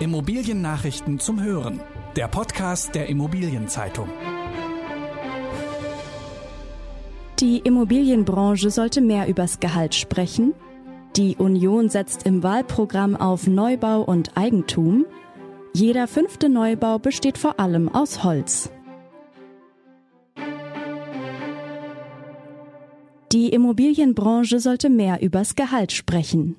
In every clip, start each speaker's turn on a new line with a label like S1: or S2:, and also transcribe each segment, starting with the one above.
S1: Immobiliennachrichten zum Hören. Der Podcast der Immobilienzeitung.
S2: Die Immobilienbranche sollte mehr übers Gehalt sprechen. Die Union setzt im Wahlprogramm auf Neubau und Eigentum. Jeder fünfte Neubau besteht vor allem aus Holz. Die Immobilienbranche sollte mehr übers Gehalt sprechen.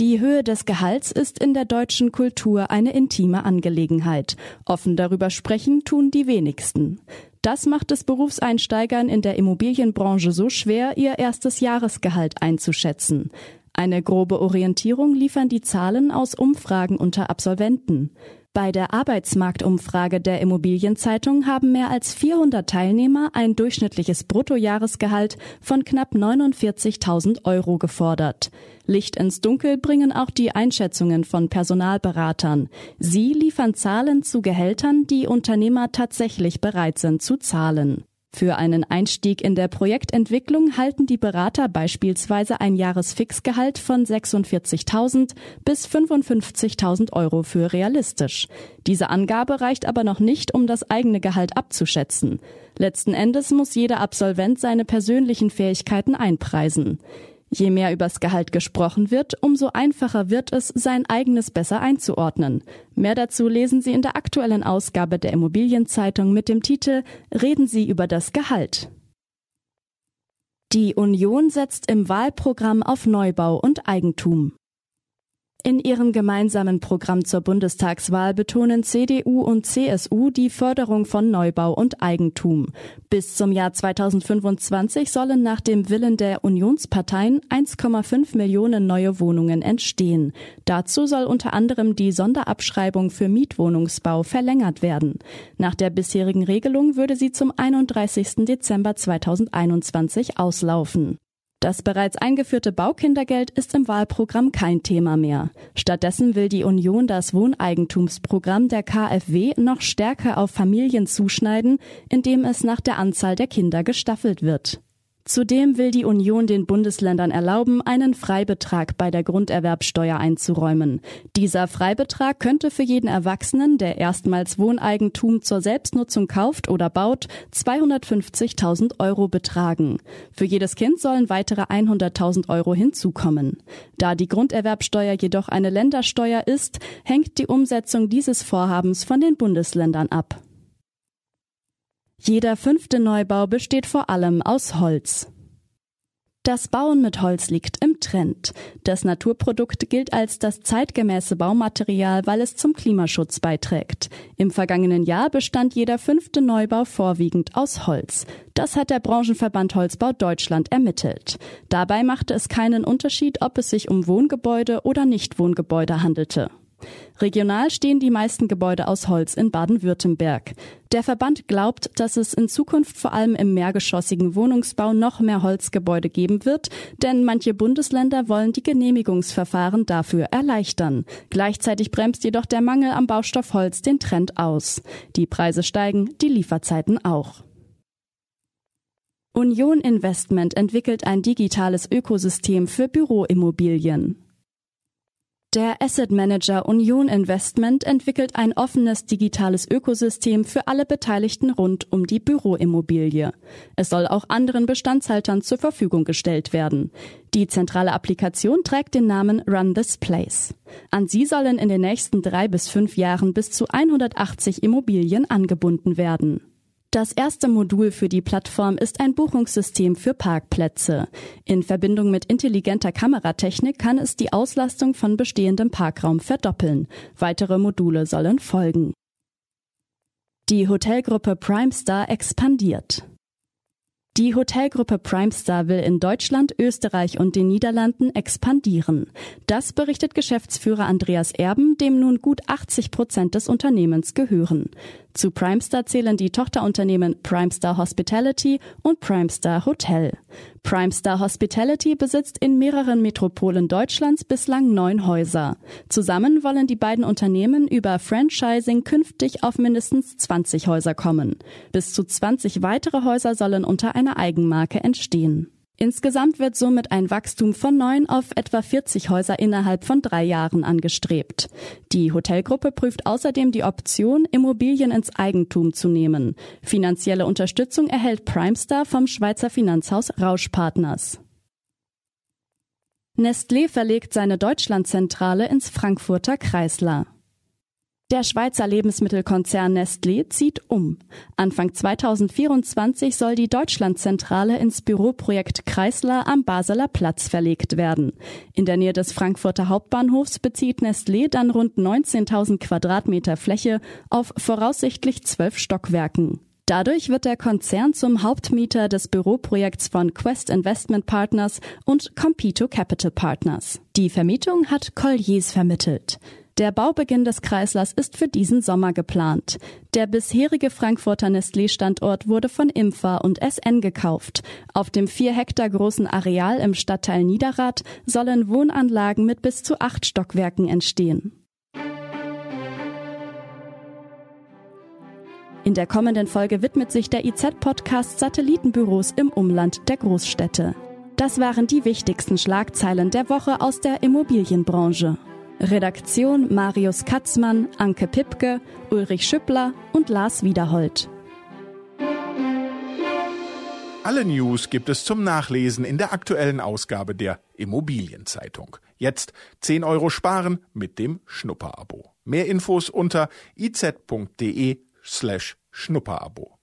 S2: Die Höhe des Gehalts ist in der deutschen Kultur eine intime Angelegenheit. Offen darüber sprechen tun die wenigsten. Das macht es Berufseinsteigern in der Immobilienbranche so schwer, ihr erstes Jahresgehalt einzuschätzen. Eine grobe Orientierung liefern die Zahlen aus Umfragen unter Absolventen. Bei der Arbeitsmarktumfrage der Immobilienzeitung haben mehr als 400 Teilnehmer ein durchschnittliches Bruttojahresgehalt von knapp 49.000 Euro gefordert. Licht ins Dunkel bringen auch die Einschätzungen von Personalberatern. Sie liefern Zahlen zu Gehältern, die Unternehmer tatsächlich bereit sind zu zahlen. Für einen Einstieg in der Projektentwicklung halten die Berater beispielsweise ein Jahresfixgehalt von 46.000 bis 55.000 Euro für realistisch. Diese Angabe reicht aber noch nicht, um das eigene Gehalt abzuschätzen. Letzten Endes muss jeder Absolvent seine persönlichen Fähigkeiten einpreisen. Je mehr übers Gehalt gesprochen wird, umso einfacher wird es, sein eigenes besser einzuordnen. Mehr dazu lesen Sie in der aktuellen Ausgabe der Immobilienzeitung mit dem Titel Reden Sie über das Gehalt. Die Union setzt im Wahlprogramm auf Neubau und Eigentum. In ihrem gemeinsamen Programm zur Bundestagswahl betonen CDU und CSU die Förderung von Neubau und Eigentum. Bis zum Jahr 2025 sollen nach dem Willen der Unionsparteien 1,5 Millionen neue Wohnungen entstehen. Dazu soll unter anderem die Sonderabschreibung für Mietwohnungsbau verlängert werden. Nach der bisherigen Regelung würde sie zum 31. Dezember 2021 auslaufen. Das bereits eingeführte Baukindergeld ist im Wahlprogramm kein Thema mehr. Stattdessen will die Union das Wohneigentumsprogramm der KfW noch stärker auf Familien zuschneiden, indem es nach der Anzahl der Kinder gestaffelt wird. Zudem will die Union den Bundesländern erlauben, einen Freibetrag bei der Grunderwerbsteuer einzuräumen. Dieser Freibetrag könnte für jeden Erwachsenen, der erstmals Wohneigentum zur Selbstnutzung kauft oder baut, 250.000 Euro betragen. Für jedes Kind sollen weitere 100.000 Euro hinzukommen. Da die Grunderwerbsteuer jedoch eine Ländersteuer ist, hängt die Umsetzung dieses Vorhabens von den Bundesländern ab. Jeder fünfte Neubau besteht vor allem aus Holz. Das Bauen mit Holz liegt im Trend. Das Naturprodukt gilt als das zeitgemäße Baumaterial, weil es zum Klimaschutz beiträgt. Im vergangenen Jahr bestand jeder fünfte Neubau vorwiegend aus Holz. Das hat der Branchenverband Holzbau Deutschland ermittelt. Dabei machte es keinen Unterschied, ob es sich um Wohngebäude oder Nichtwohngebäude handelte. Regional stehen die meisten Gebäude aus Holz in Baden-Württemberg. Der Verband glaubt, dass es in Zukunft vor allem im mehrgeschossigen Wohnungsbau noch mehr Holzgebäude geben wird, denn manche Bundesländer wollen die Genehmigungsverfahren dafür erleichtern. Gleichzeitig bremst jedoch der Mangel am Baustoff Holz den Trend aus. Die Preise steigen, die Lieferzeiten auch. Union Investment entwickelt ein digitales Ökosystem für Büroimmobilien. Der Asset Manager Union Investment entwickelt ein offenes digitales Ökosystem für alle Beteiligten rund um die Büroimmobilie. Es soll auch anderen Bestandshaltern zur Verfügung gestellt werden. Die zentrale Applikation trägt den Namen Run This Place. An sie sollen in den nächsten drei bis fünf Jahren bis zu 180 Immobilien angebunden werden. Das erste Modul für die Plattform ist ein Buchungssystem für Parkplätze. In Verbindung mit intelligenter Kameratechnik kann es die Auslastung von bestehendem Parkraum verdoppeln. Weitere Module sollen folgen. Die Hotelgruppe Primestar expandiert. Die Hotelgruppe Primestar will in Deutschland, Österreich und den Niederlanden expandieren. Das berichtet Geschäftsführer Andreas Erben, dem nun gut 80 Prozent des Unternehmens gehören. Zu Primestar zählen die Tochterunternehmen Primestar Hospitality und Primestar Hotel. Primestar Hospitality besitzt in mehreren Metropolen Deutschlands bislang neun Häuser. Zusammen wollen die beiden Unternehmen über Franchising künftig auf mindestens 20 Häuser kommen. Bis zu 20 weitere Häuser sollen unter einer Eigenmarke entstehen. Insgesamt wird somit ein Wachstum von neun auf etwa 40 Häuser innerhalb von drei Jahren angestrebt. Die Hotelgruppe prüft außerdem die Option, Immobilien ins Eigentum zu nehmen. Finanzielle Unterstützung erhält Primestar vom Schweizer Finanzhaus Rausch Partners. Nestlé verlegt seine Deutschlandzentrale ins Frankfurter Kreisler. Der Schweizer Lebensmittelkonzern Nestlé zieht um. Anfang 2024 soll die Deutschlandzentrale ins Büroprojekt Kreisler am Basler Platz verlegt werden. In der Nähe des Frankfurter Hauptbahnhofs bezieht Nestlé dann rund 19.000 Quadratmeter Fläche auf voraussichtlich zwölf Stockwerken. Dadurch wird der Konzern zum Hauptmieter des Büroprojekts von Quest Investment Partners und Compito Capital Partners. Die Vermietung hat Colliers vermittelt. Der Baubeginn des Kreislers ist für diesen Sommer geplant. Der bisherige Frankfurter Nestlé-Standort wurde von Impfa und SN gekauft. Auf dem vier Hektar großen Areal im Stadtteil Niederrad sollen Wohnanlagen mit bis zu acht Stockwerken entstehen. In der kommenden Folge widmet sich der IZ-Podcast Satellitenbüros im Umland der Großstädte. Das waren die wichtigsten Schlagzeilen der Woche aus der Immobilienbranche. Redaktion Marius Katzmann, Anke Pipke, Ulrich Schüppler und Lars Wiederhold.
S1: Alle News gibt es zum Nachlesen in der aktuellen Ausgabe der Immobilienzeitung. Jetzt 10 Euro sparen mit dem Schnupperabo. Mehr Infos unter iz.de slash Schnupperabo.